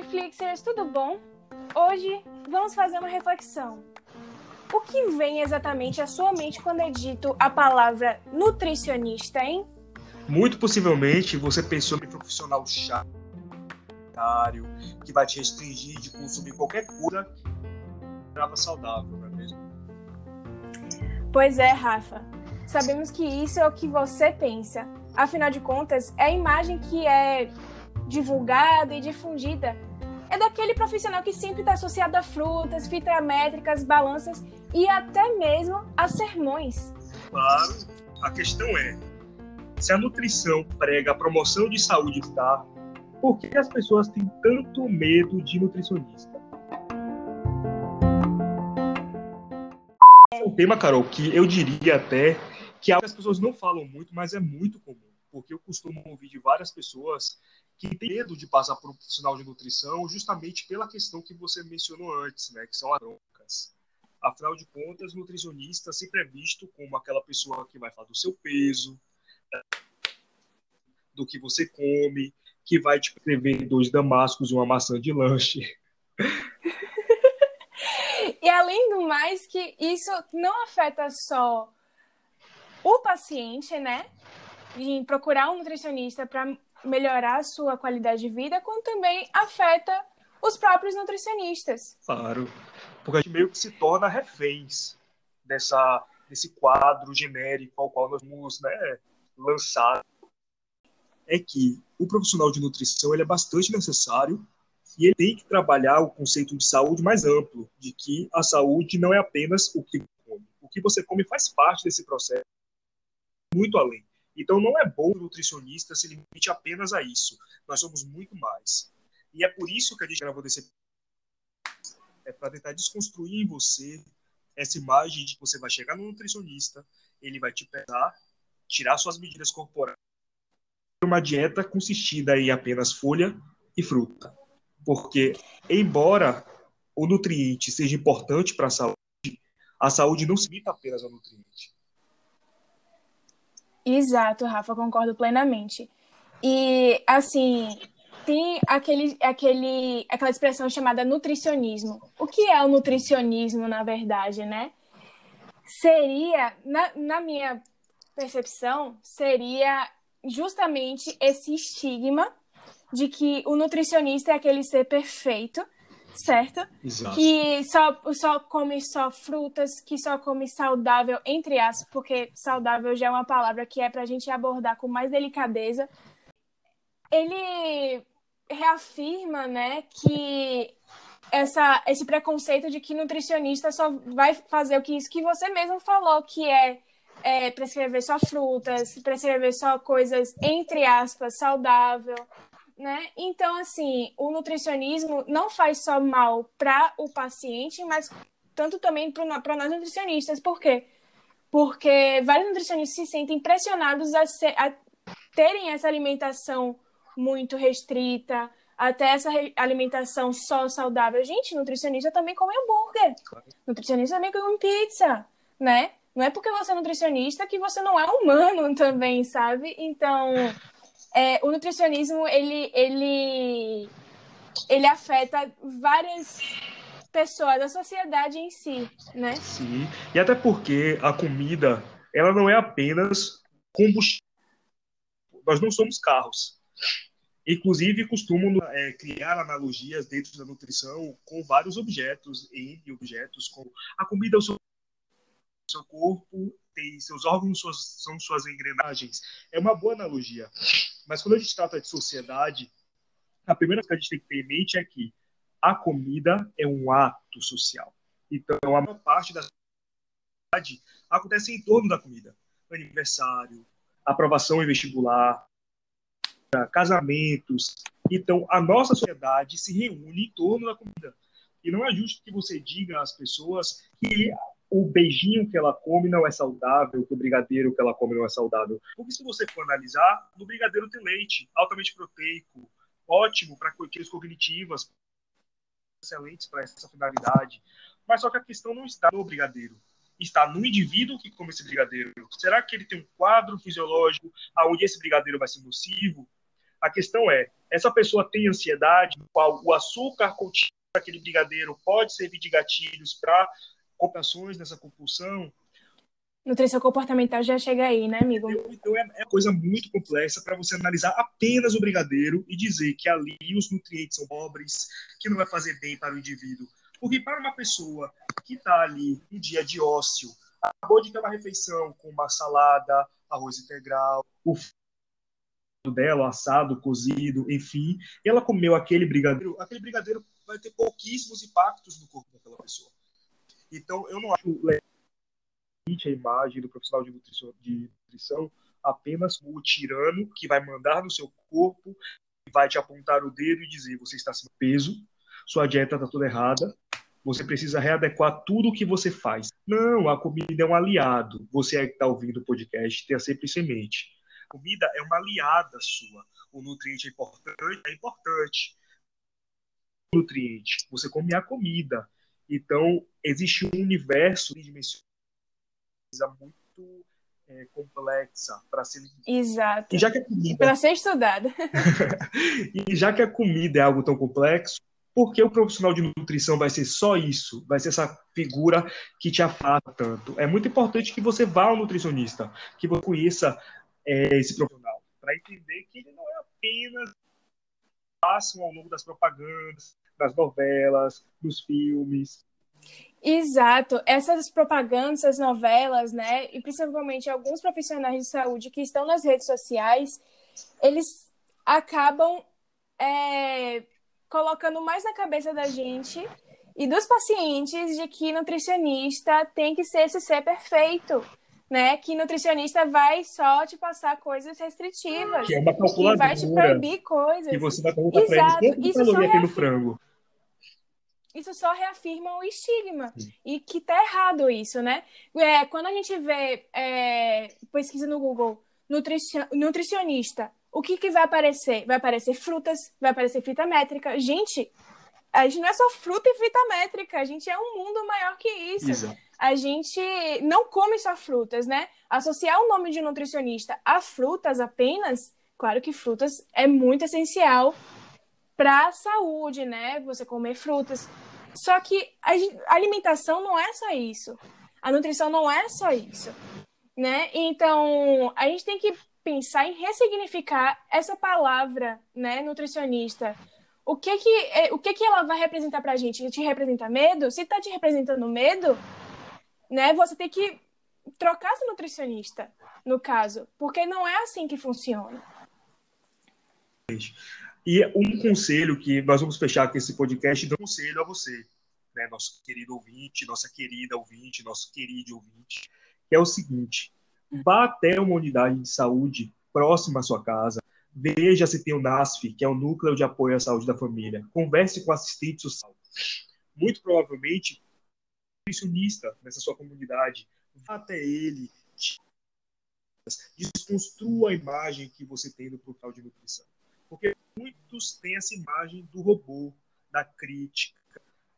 Nutriflixers, tudo bom? Hoje vamos fazer uma reflexão. O que vem exatamente à sua mente quando é dito a palavra nutricionista, hein? Muito possivelmente você pensou em profissional chato, que vai te restringir de consumir qualquer coisa que saudável, não é mesmo? Pois é, Rafa. Sabemos que isso é o que você pensa. Afinal de contas, é a imagem que é divulgada e difundida daquele profissional que sempre está associado a frutas, fitométricas, balanças e até mesmo a sermões. Claro, a questão é: se a nutrição prega a promoção de saúde tá, por que as pessoas têm tanto medo de nutricionista? É um tema, Carol, que eu diria até que as pessoas não falam muito, mas é muito comum porque eu costumo ouvir de várias pessoas que têm medo de passar por um profissional de nutrição justamente pela questão que você mencionou antes, né, que são as broncas. Afinal de contas, nutricionista sempre é visto como aquela pessoa que vai falar do seu peso, do que você come, que vai te prescrever dois damascos e uma maçã de lanche. e além do mais, que isso não afeta só o paciente, né? em procurar um nutricionista para melhorar a sua qualidade de vida, quanto também afeta os próprios nutricionistas. Claro, porque a gente meio que se torna reféns dessa, desse quadro genérico ao qual nós vamos né, lançar. É que o profissional de nutrição ele é bastante necessário e ele tem que trabalhar o conceito de saúde mais amplo, de que a saúde não é apenas o que come. O que você come faz parte desse processo, muito além. Então não é bom o nutricionista se limite apenas a isso. Nós somos muito mais. E é por isso que a gente gravou desse é para tentar desconstruir em você essa imagem de que você vai chegar no nutricionista, ele vai te pesar, tirar suas medidas corporais. Uma dieta consistida em apenas folha e fruta. Porque, embora o nutriente seja importante para a saúde, a saúde não se limita apenas ao nutriente. Exato, Rafa, concordo plenamente. E, assim, tem aquele, aquele, aquela expressão chamada nutricionismo. O que é o nutricionismo, na verdade, né? Seria, na, na minha percepção, seria justamente esse estigma de que o nutricionista é aquele ser perfeito certo? Exato. Que só, só come só frutas, que só come saudável, entre aspas, porque saudável já é uma palavra que é para a gente abordar com mais delicadeza. Ele reafirma, né, que essa, esse preconceito de que nutricionista só vai fazer o que isso que você mesmo falou, que é, é prescrever só frutas, prescrever só coisas, entre aspas, saudável, né? Então, assim, o nutricionismo não faz só mal para o paciente, mas tanto também para nós nutricionistas. Por quê? Porque vários nutricionistas se sentem pressionados a, ser, a terem essa alimentação muito restrita, até essa alimentação só saudável. Gente, nutricionista também come hambúrguer. Nutricionista também come pizza, né? Não é porque você é nutricionista que você não é humano também, sabe? Então, é, o nutricionismo ele, ele, ele afeta várias pessoas, a sociedade em si, né? Sim, e até porque a comida, ela não é apenas combustível. Nós não somos carros. Inclusive, costumam é, criar analogias dentro da nutrição com vários objetos, N objetos, como a comida o seu corpo, tem seus órgãos suas, são suas engrenagens. É uma boa analogia. Mas quando a gente trata de sociedade, a primeira coisa que a gente tem que ter em mente é que a comida é um ato social. Então, a maior parte da sociedade acontece em torno da comida. Aniversário, aprovação em vestibular, casamentos. Então, a nossa sociedade se reúne em torno da comida. E não é justo que você diga às pessoas que o beijinho que ela come não é saudável, que o brigadeiro que ela come não é saudável. Porque se você for analisar, no brigadeiro tem leite, altamente proteico, ótimo para questões cognitivas, excelentes para essa finalidade. Mas só que a questão não está no brigadeiro, está no indivíduo que come esse brigadeiro. Será que ele tem um quadro fisiológico aonde esse brigadeiro vai ser nocivo? A questão é, essa pessoa tem ansiedade, qual o açúcar contido naquele brigadeiro pode servir de gatilhos para complicações nessa compulsão? Nutrição comportamental já chega aí, né, amigo? Então é, é uma coisa muito complexa para você analisar apenas o brigadeiro e dizer que ali os nutrientes são pobres, que não vai fazer bem para o indivíduo. Porque para uma pessoa que está ali um dia de ócio, acabou de ter uma refeição com uma salada, arroz integral, o dela, assado, cozido, enfim, e ela comeu aquele brigadeiro, aquele brigadeiro vai ter pouquíssimos impactos no corpo daquela pessoa. Então, eu não acho a imagem do profissional de nutrição, de nutrição apenas como o tirano que vai mandar no seu corpo, vai te apontar o dedo e dizer você está sem peso, sua dieta está toda errada, você precisa readequar tudo o que você faz. Não, a comida é um aliado. Você que está ouvindo o podcast, tenha sempre isso em. A comida é uma aliada sua. O nutriente é importante, é importante. O nutriente, você come a comida. Então, existe um universo de dimensões muito é, complexa para ser Exato. E já que a comida para ser estudada. e já que a comida é algo tão complexo, por que o profissional de nutrição vai ser só isso? Vai ser essa figura que te afasta tanto? É muito importante que você vá ao nutricionista, que você conheça é, esse profissional, para entender que ele não é apenas passam ao longo das propagandas, das novelas, dos filmes. Exato. Essas propagandas, essas novelas, né, e principalmente alguns profissionais de saúde que estão nas redes sociais, eles acabam é, colocando mais na cabeça da gente e dos pacientes de que nutricionista tem que ser esse ser perfeito, né? Que nutricionista vai só te passar coisas restritivas. Que é uma calculadora. Que vai te proibir coisas. Que você vai perguntar Exato. pra Isso só reafirma... frango. Isso só reafirma o estigma. E que tá errado isso, né? É, quando a gente vê é, pesquisa no Google, nutricionista o que, que vai aparecer? Vai aparecer frutas, vai aparecer fita métrica. Gente, a gente não é só fruta e fita métrica, a gente é um mundo maior que isso. Exato. A gente não come só frutas, né? Associar o nome de nutricionista a frutas apenas, claro que frutas é muito essencial para saúde, né? Você comer frutas. Só que a alimentação não é só isso. A nutrição não é só isso, né? Então, a gente tem que pensar em ressignificar essa palavra, né, nutricionista. O que que, é, o que que ela vai representar pra gente? Te representa medo? Se tá te representando medo, né, você tem que trocar esse nutricionista, no caso, porque não é assim que funciona. E um conselho que nós vamos fechar aqui esse podcast, dando um conselho a você, né, nosso querido ouvinte, nossa querida ouvinte, nosso querido ouvinte, que é o seguinte: Vá até uma unidade de saúde próxima à sua casa, veja se tem o NASF, que é o Núcleo de Apoio à Saúde da Família. Converse com assistente social. Muito provavelmente, nutricionista nessa sua comunidade, vá até ele, desconstrua a imagem que você tem do portal de nutrição. Porque muitos têm essa imagem do robô, da crítica,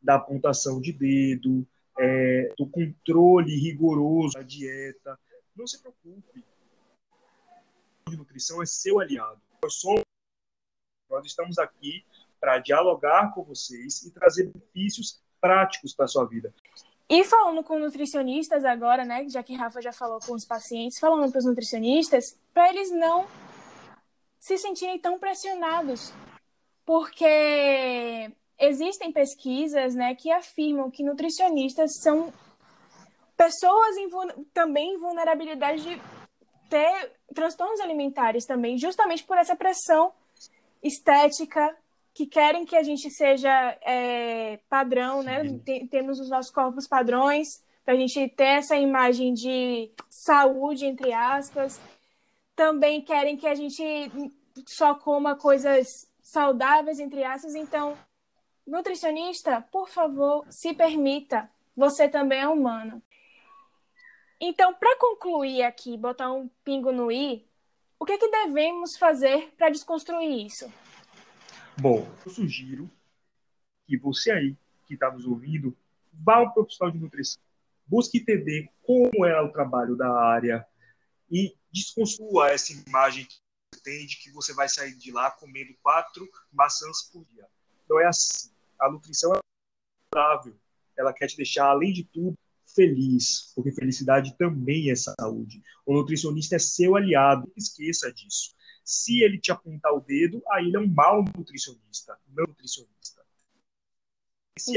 da apontação de dedo, é, do controle rigoroso da dieta. Não se preocupe. A nutrição é seu aliado. Nós, somos, nós estamos aqui para dialogar com vocês e trazer benefícios práticos para a sua vida. E falando com nutricionistas agora, né, já que Rafa já falou com os pacientes, falando para os nutricionistas, para eles não se sentirem tão pressionados, porque existem pesquisas, né, que afirmam que nutricionistas são pessoas em, também em vulnerabilidade de ter transtornos alimentares também, justamente por essa pressão estética que querem que a gente seja é, padrão, né? Tem, temos os nossos corpos padrões para a gente ter essa imagem de saúde entre aspas. Também querem que a gente só coma coisas saudáveis entre aspas. Então, nutricionista, por favor, se permita. Você também é humano. Então, para concluir aqui, botar um pingo no i, o que, é que devemos fazer para desconstruir isso? Bom, eu sugiro que você aí que está nos ouvindo vá ao profissional de nutrição, busque entender como é o trabalho da área e desconstrua essa imagem que você entende que você vai sair de lá comendo quatro maçãs por dia. Não é assim. A nutrição é saudável. Ela quer te deixar, além de tudo, feliz, porque felicidade também é saúde. O nutricionista é seu aliado, não esqueça disso. Se ele te apontar o dedo, aí ele é um mau nutricionista, não nutricionista.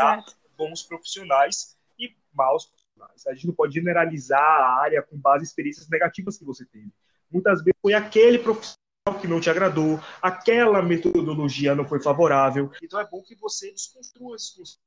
Há bons profissionais e maus profissionais. A gente não pode generalizar a área com base em experiências negativas que você teve. Muitas vezes foi aquele profissional que não te agradou, aquela metodologia não foi favorável. Então é bom que você desconstrua esses.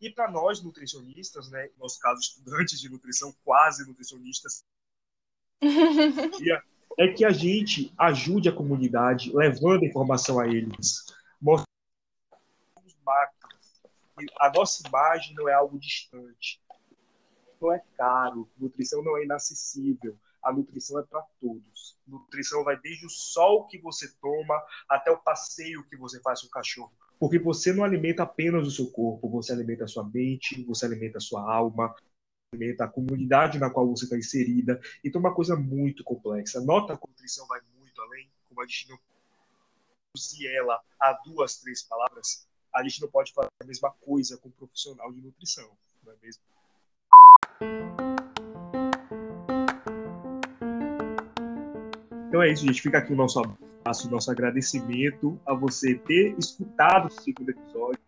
E para nós nutricionistas, né, no nosso caso estudantes de nutrição, quase nutricionistas, é que a gente ajude a comunidade levando informação a eles, mostrando. A nossa imagem não é algo distante, não é caro, nutrição não é inacessível a nutrição é para todos. Nutrição vai desde o sol que você toma até o passeio que você faz com o cachorro. Porque você não alimenta apenas o seu corpo, você alimenta a sua mente, você alimenta a sua alma, alimenta a comunidade na qual você está inserida. Então é uma coisa muito complexa. Nota que a nutrição vai muito além, como a gente não reduzir ela a duas, três palavras, a gente não pode fazer a mesma coisa com um profissional de nutrição, não é mesmo? Então é isso, gente. Fica aqui o nosso abraço, o nosso agradecimento a você ter escutado o segundo episódio.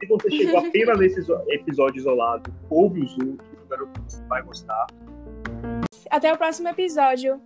Se você chegou apenas nesse episódio isolado, ouve os outros, espero que você vai gostar. Até o próximo episódio.